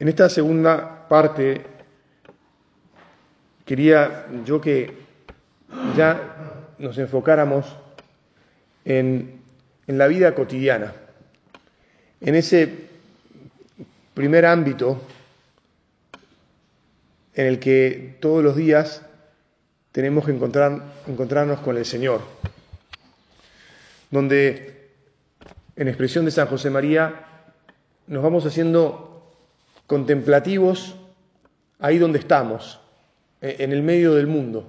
En esta segunda parte quería yo que ya nos enfocáramos en, en la vida cotidiana, en ese primer ámbito en el que todos los días tenemos que encontrar, encontrarnos con el Señor, donde en expresión de San José María nos vamos haciendo contemplativos ahí donde estamos, e, en el medio del mundo.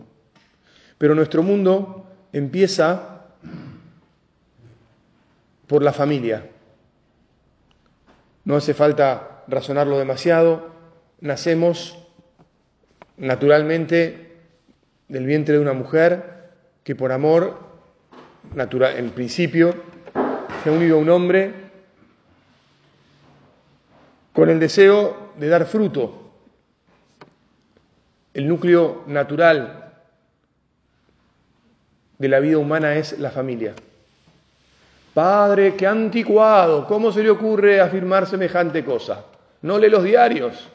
Pero nuestro mundo empieza por la familia. No hace falta razonarlo demasiado, nacemos naturalmente del vientre de una mujer que por amor, natural, en principio, se ha unido a un hombre con el deseo de dar fruto. El núcleo natural de la vida humana es la familia. Padre, qué anticuado, ¿cómo se le ocurre afirmar semejante cosa? No lee los diarios,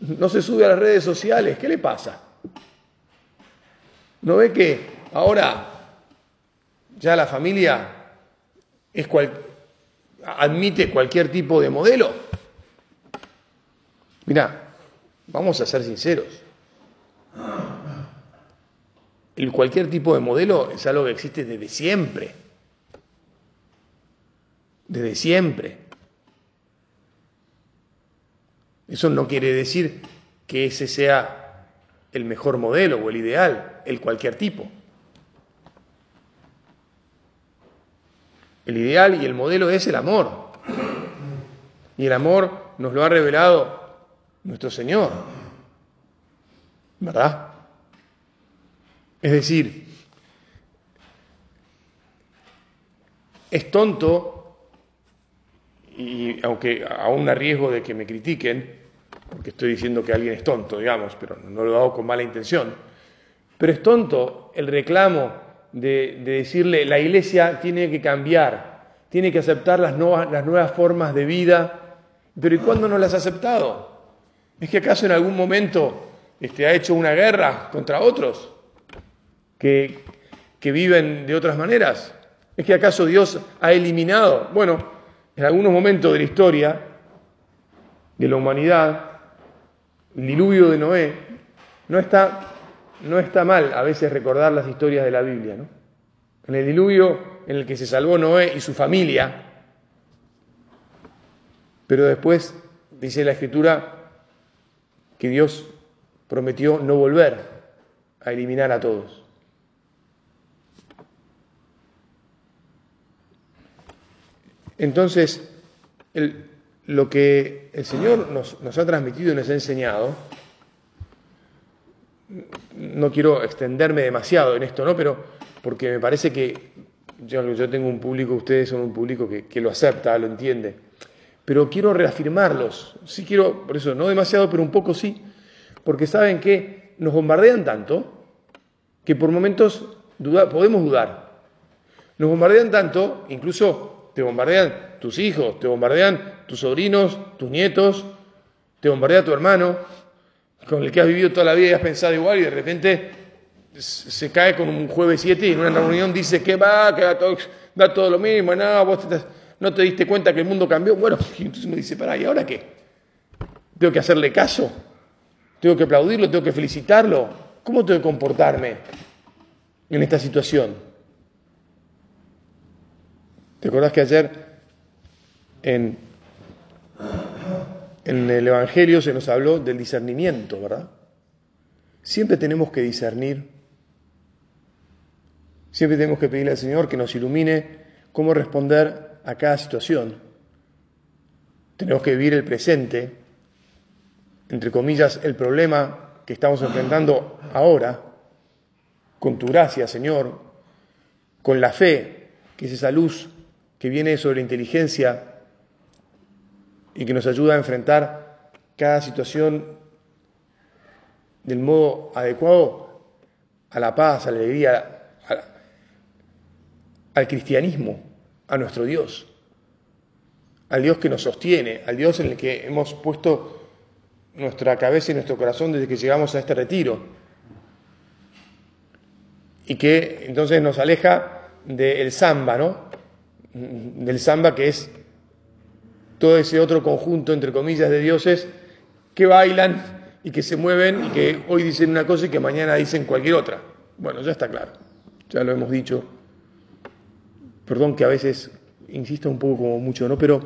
no se sube a las redes sociales, ¿qué le pasa? ¿No ve que ahora ya la familia es admite cualquier tipo de modelo? Mira, vamos a ser sinceros. El cualquier tipo de modelo es algo que existe desde siempre. Desde siempre. Eso no quiere decir que ese sea el mejor modelo o el ideal, el cualquier tipo. El ideal y el modelo es el amor. Y el amor nos lo ha revelado nuestro Señor. ¿Verdad? Es decir, es tonto y aunque aún a riesgo de que me critiquen, porque estoy diciendo que alguien es tonto, digamos, pero no lo hago con mala intención, pero es tonto el reclamo de, decirle la iglesia tiene que cambiar, tiene que aceptar las nuevas, las nuevas formas de vida, pero ¿y cuándo no las ha aceptado? ¿Es que acaso en algún momento este, ha hecho una guerra contra otros que, que viven de otras maneras? ¿Es que acaso Dios ha eliminado? Bueno, en algunos momentos de la historia de la humanidad, el diluvio de Noé, no está, no está mal a veces recordar las historias de la Biblia. ¿no? En el diluvio en el que se salvó Noé y su familia, pero después dice la Escritura que Dios prometió no volver a eliminar a todos. Entonces, lo que el Señor nos, ha transmitido y nos ha enseñado, no quiero extenderme demasiado en esto, ¿no? Pero porque me parece que yo, yo tengo un público, ustedes son un público que, que, lo acepta, lo entiende. Pero quiero reafirmarlos, sí quiero, por eso, no demasiado, pero un poco sí, porque saben que nos bombardean tanto que por momentos podemos dudar. Nos bombardean tanto, incluso te bombardean tus hijos, te bombardean tus sobrinos, tus nietos, te bombardea tu hermano, con el que has vivido toda la vida y has pensado igual y de repente se cae con un jueves 7 y en una reunión dice que va, que da todo, lo mismo, no, vos no te diste cuenta que el mundo cambió. Bueno, entonces uno dice, pará, ¿y ahora qué? ¿Tengo que hacerle caso? ¿Tengo que aplaudirlo? ¿Tengo que felicitarlo? ¿Cómo tengo que comportarme en esta situación? ¿Te acordás que ayer en, en el Evangelio se nos habló del discernimiento, ¿verdad? Siempre tenemos que discernir, siempre tenemos que pedirle al Señor que nos ilumine cómo responder a cada situación. Tenemos que vivir el presente, entre comillas, el problema que estamos enfrentando ahora, con tu gracia, Señor, con la fe, que es esa luz que viene sobre la inteligencia y que nos ayuda a enfrentar cada situación del modo adecuado a la paz, a la alegría, al cristianismo, a nuestro Dios. al Dios que nos sostiene, al Dios en el que hemos puesto nuestra cabeza y nuestro corazón desde que llegamos a este retiro. Y que entonces nos aleja del samba, ¿no? Del samba que es todo ese otro conjunto, entre comillas, de dioses que bailan y que se mueven y que hoy dicen una cosa y que mañana dicen cualquier otra. Bueno, ya está claro, ya lo hemos dicho. Perdón que a veces insisto un poco como mucho, ¿no? Pero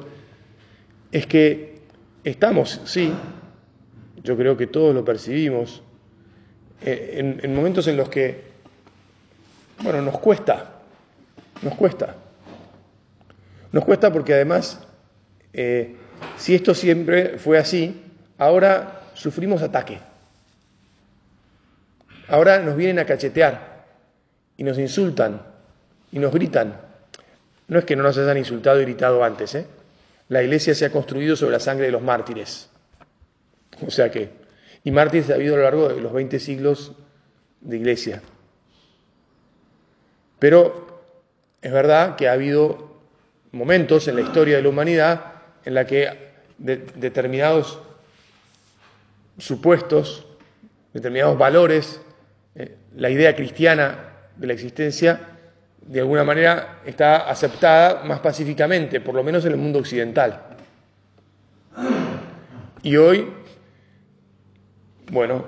es que estamos, sí, yo creo que todos lo percibimos, eh, en, momentos en los que, bueno, nos cuesta, nos cuesta. Nos cuesta porque además, eh, si esto siempre fue así, ahora sufrimos ataque. Ahora nos vienen a cachetear y nos insultan y nos gritan. No es que no nos hayan insultado y gritado antes, ¿eh? La iglesia se ha construido sobre la sangre de los mártires. O sea que, y mártires ha habido a lo largo de los 20 siglos de iglesia. Pero es verdad que ha habido momentos en la historia de la humanidad en la que determinados supuestos, determinados valores, eh, la idea cristiana de la existencia, de alguna manera está aceptada más pacíficamente, por lo menos en el mundo occidental. Y hoy, bueno,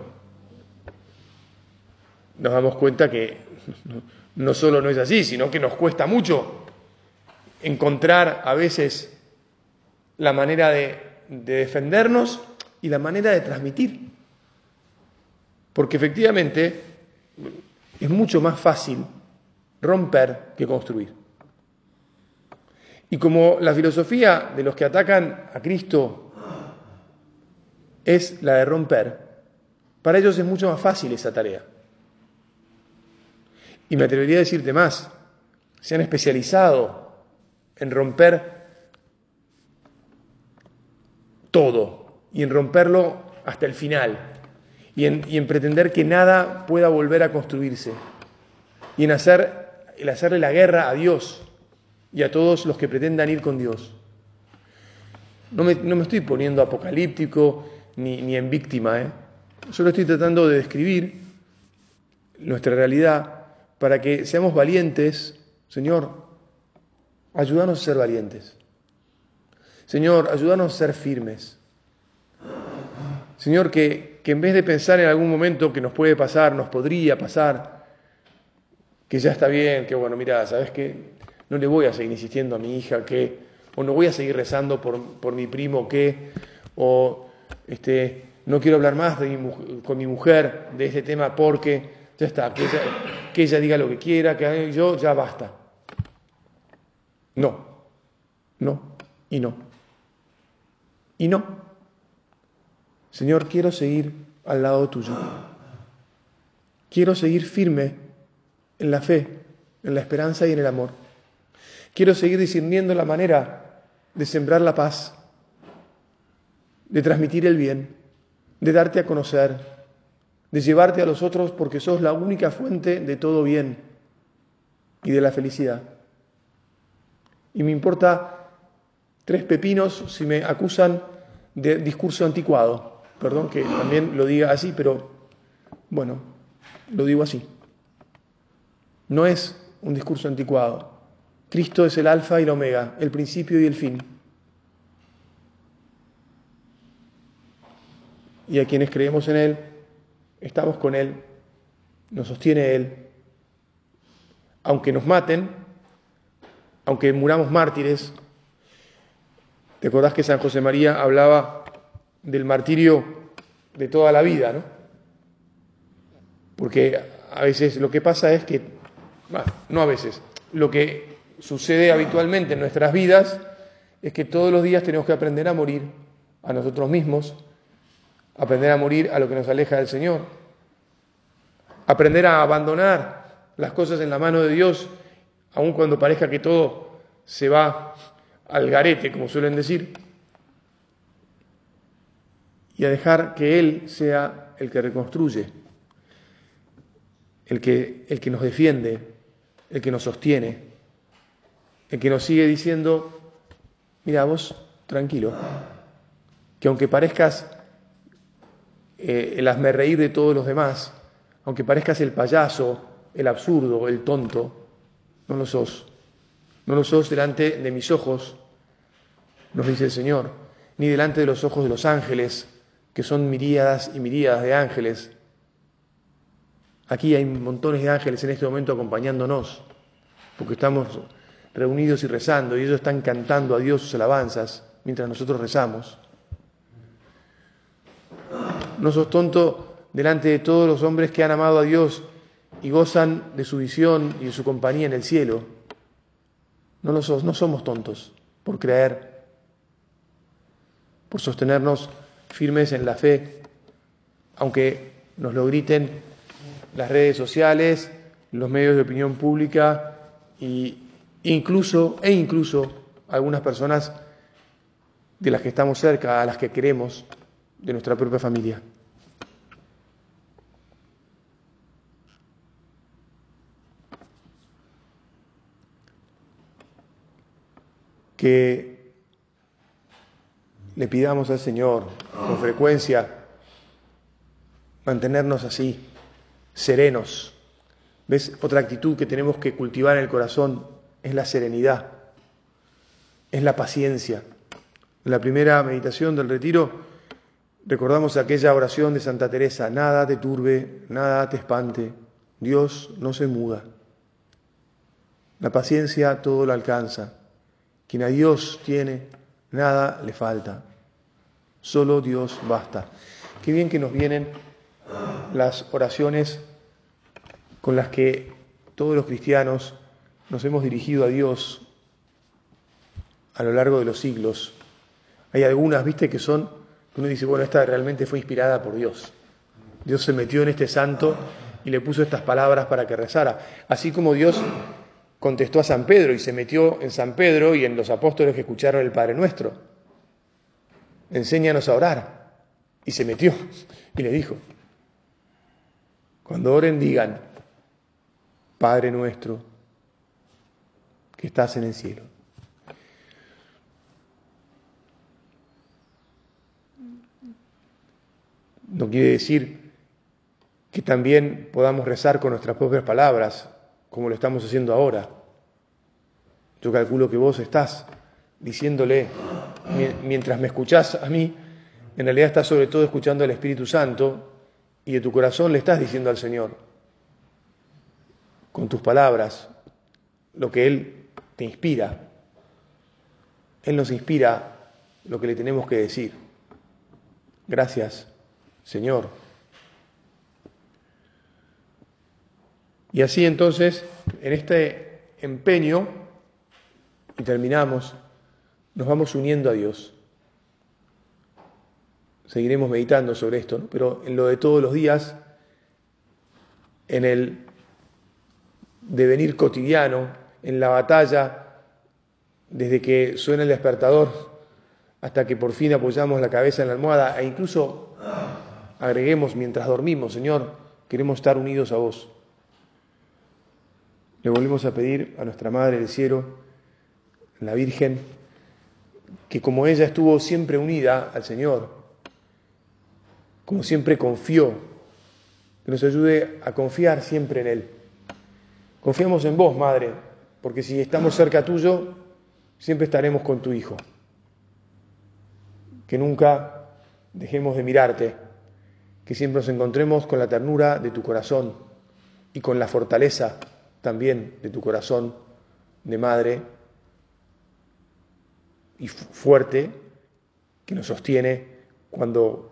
nos damos cuenta que no solo no es así, sino que nos cuesta mucho encontrar a veces la manera de, de defendernos y la manera de transmitir. Porque efectivamente es mucho más fácil romper que construir. Y como la filosofía de los que atacan a Cristo es la de romper, para ellos es mucho más fácil esa tarea. Y me atrevería a decirte más, se han especializado en romper todo y en romperlo hasta el final y en, y en pretender que nada pueda volver a construirse y en hacer el hacerle la guerra a Dios y a todos los que pretendan ir con Dios. No me, no me estoy poniendo apocalíptico ni, ni en víctima, ¿eh? solo estoy tratando de describir nuestra realidad para que seamos valientes. Señor, ayúdanos a ser valientes. Señor, ayúdanos a ser firmes. Señor, que, que en vez de pensar en algún momento que nos puede pasar, nos podría pasar, que ya está bien, que bueno, mira, ¿sabes qué? No le voy a seguir insistiendo a mi hija que, o no voy a seguir rezando por, mi primo que, o este, no quiero hablar más con mi mujer de este tema porque ya está, que ella, que ella diga lo que quiera, que yo ya basta. No, no, y no. Y no. Señor, quiero seguir al lado tuyo. Quiero seguir firme en la fe, en la esperanza y en el amor. Quiero seguir discerniendo la manera de sembrar la paz, de transmitir el bien, de darte a conocer, de llevarte a los otros porque sos la única fuente de todo bien y de la felicidad. Y me importa tres pepinos si me acusan de discurso anticuado. Perdón que también lo diga así, pero bueno, lo digo así. No es un discurso anticuado. Cristo es el alfa y el omega, el principio y el fin. Y a quienes creemos en Él, estamos con Él, nos sostiene Él. Aunque nos maten, aunque muramos mártires, ¿te acordás que San José María hablaba del martirio de toda la vida, ¿no? Porque a veces lo que pasa es que no a veces, lo que sucede habitualmente en nuestras vidas es que todos los días tenemos que aprender a morir a nosotros mismos, aprender a morir a lo que nos aleja del Señor, aprender a abandonar las cosas en la mano de Dios, aun cuando parezca que todo se va al garete, como suelen decir, y a dejar que Él sea el que reconstruye, el que, el que nos defiende, el que nos sostiene, el que nos sigue diciendo, Mira, vos tranquilo, que aunque parezcas eh, el hazme reír de todos los demás, aunque parezcas el payaso, el absurdo, el tonto, no lo sos. No lo sos delante de mis ojos, nos dice el Señor, ni delante de los ojos de los ángeles, que son miríadas y miríadas de ángeles. Aquí hay montones de ángeles en este momento acompañándonos, porque estamos reunidos y rezando, y ellos están cantando a Dios sus alabanzas mientras nosotros rezamos. No sos tonto delante de todos los hombres que han amado a Dios y gozan de su visión y de su compañía en el cielo. No, lo no somos tontos por creer, por sostenernos firmes en la fe, aunque nos lo griten las redes sociales, los medios de opinión pública e incluso, e incluso algunas personas de las que estamos cerca, a las que queremos, de nuestra propia familia. Que le pidamos al Señor con frecuencia mantenernos así, serenos. ¿Ves? Otra actitud que tenemos que cultivar en el corazón es la serenidad, es la paciencia. En la primera meditación del retiro recordamos aquella oración de Santa Teresa, nada te turbe, nada te espante, Dios no se muda. La paciencia todo lo alcanza. Quien a Dios tiene, nada le falta. Solo Dios basta. Qué bien que nos vienen las oraciones con las que todos los cristianos nos hemos dirigido a Dios a lo largo de los siglos. Hay algunas, viste, que son, uno dice, bueno, esta realmente fue inspirada por Dios. Dios se metió en este santo y le puso estas palabras para que rezara. Así como Dios contestó a San Pedro y se metió en San Pedro y en los apóstoles que escucharon el Padre Nuestro. Enséñanos a orar. Y se metió y le dijo, cuando oren digan, Padre nuestro, que estás en el cielo. No quiere decir que también podamos rezar con nuestras propias palabras, como lo estamos haciendo ahora. Yo calculo que vos estás diciéndole, mientras me escuchás a mí, en realidad estás sobre todo escuchando al Espíritu Santo y de tu corazón le estás diciendo al Señor, con tus palabras, lo que Él te inspira. Él nos inspira lo que le tenemos que decir. Gracias, Señor. Y así entonces, en este empeño, y terminamos, nos vamos uniendo a Dios. Seguiremos meditando sobre esto, pero en lo de todos los días, en el devenir cotidiano, en la batalla, desde que suena el despertador hasta que por fin apoyamos la cabeza en la almohada e incluso agreguemos mientras dormimos, Señor, queremos estar unidos a vos. Le volvemos a pedir a nuestra Madre del Cielo, la Virgen, que como ella estuvo siempre unida al Señor, como siempre confió, que nos ayude a confiar siempre en Él. Confiamos en vos, Madre, porque si estamos cerca tuyo, siempre estaremos con tu Hijo. Que nunca dejemos de mirarte, que siempre nos encontremos con la ternura de tu corazón y con la fortaleza también de tu corazón de madre y fuerte que nos sostiene cuando